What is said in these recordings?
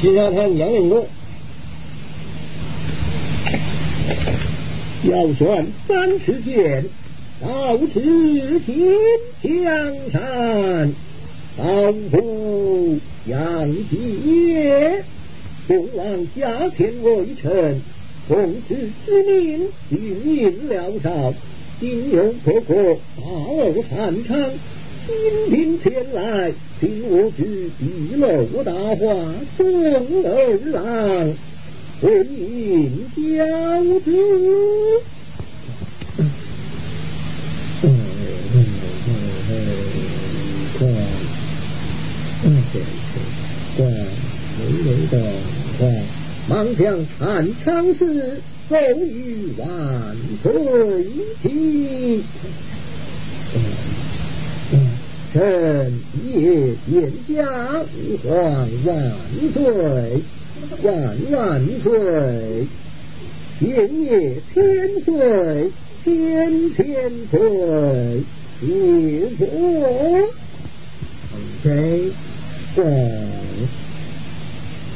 金沙滩杨令公，要选三尺剑，刀持天江山，保护杨继业，众王加前为臣，奉旨之命，运引辽少，今有破国大而汉昌，新兵前来，听我之地楼大话，众儿郎，回应交子。嗯嗯嗯嗯，嗯是是，对，没没的，对，望将汉昌时，风雨万岁齐。臣谢殿下吾皇万岁，万万岁！天业千岁，千千岁！谢主，谁？皇，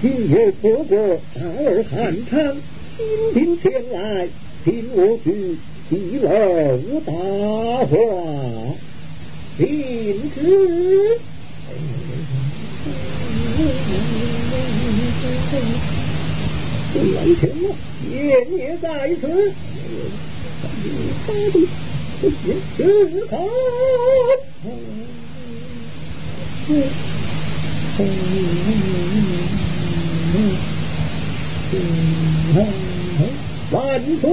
今夜破国大儿汉昌，新兵前来，听我句地楼大话。领旨。完成了，剑也在此。只看。万岁，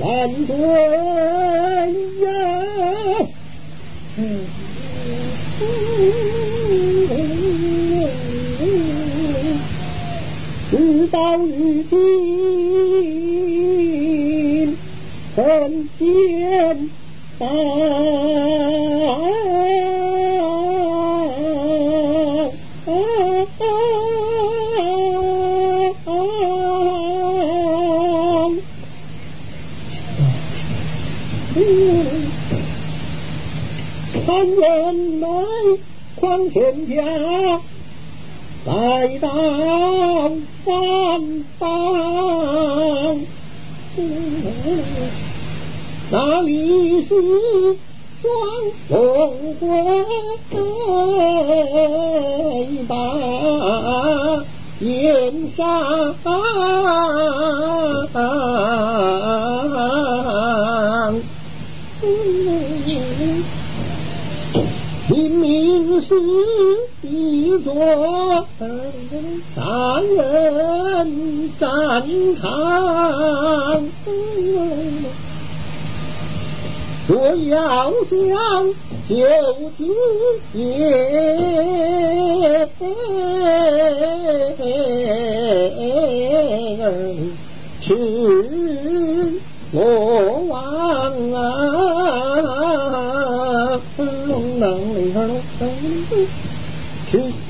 无耻。万岁呀！事到如今，恨见大。看人来匡天家，来到三方，哪里是双龙是一座杀人战场，我要想救子爷，赤裸王啊，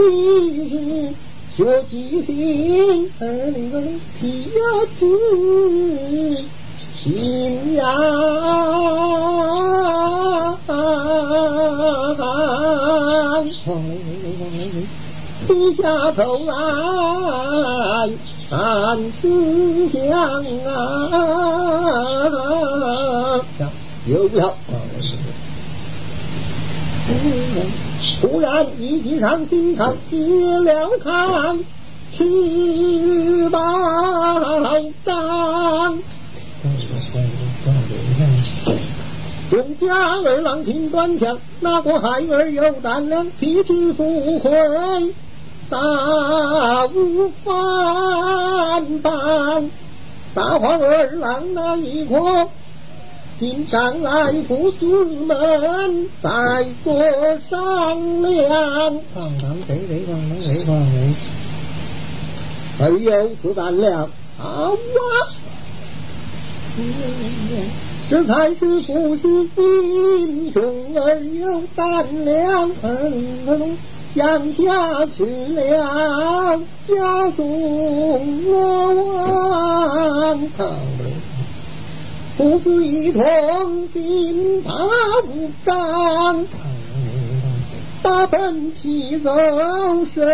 是一是学记性，儿里头皮呀子心呀，低下头来看思想啊，有不有？然一骑上金堂接了看，吃宝章。众家儿郎听端详，那个孩儿有胆量，提起不回，大无翻版。大黄儿郎那一颗。今将来父子们再做商量，堂堂谁谁堂堂谁堂谁，儿有此胆量，好啊！这才是不是英雄儿有胆量，儿杨家去了，家送我王。父子一同进大五章，大奔起走神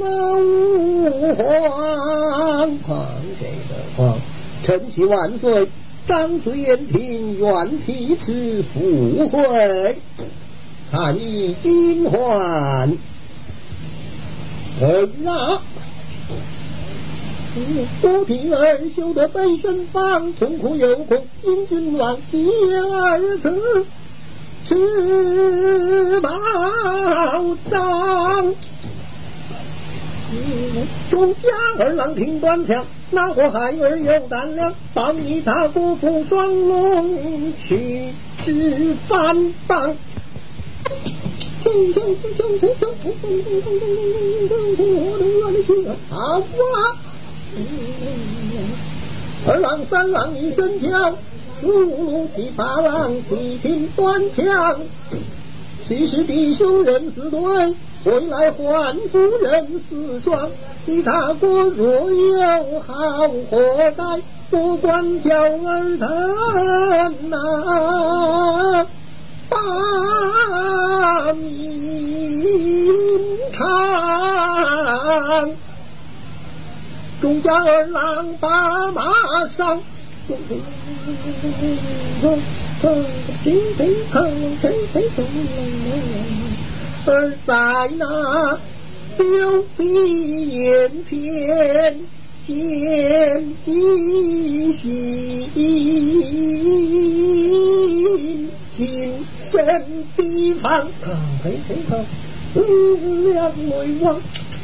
武皇，狂谁的狂？臣妻万岁！张子言听愿替之赴会，看你金环，儿啊！孤敌儿修得飞身方，痛苦有苦金君乱，第二次，是宝杖。中家儿郎挺端枪，那伙孩儿有胆量，保你大姑父双龙去之翻榜。好啊！二郎三郎一声叫。四路七八郎细听端详，其实弟兄人似对，回来还夫人似双。你大哥若有好活该，不管叫儿疼呐，众将儿郎把马。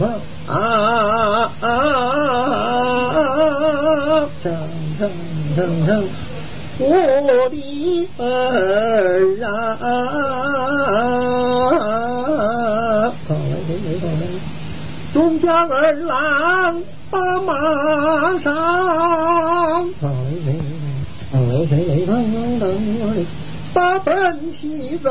啊啊啊啊啊我的儿啊！东家儿郎把马上，把本旗走。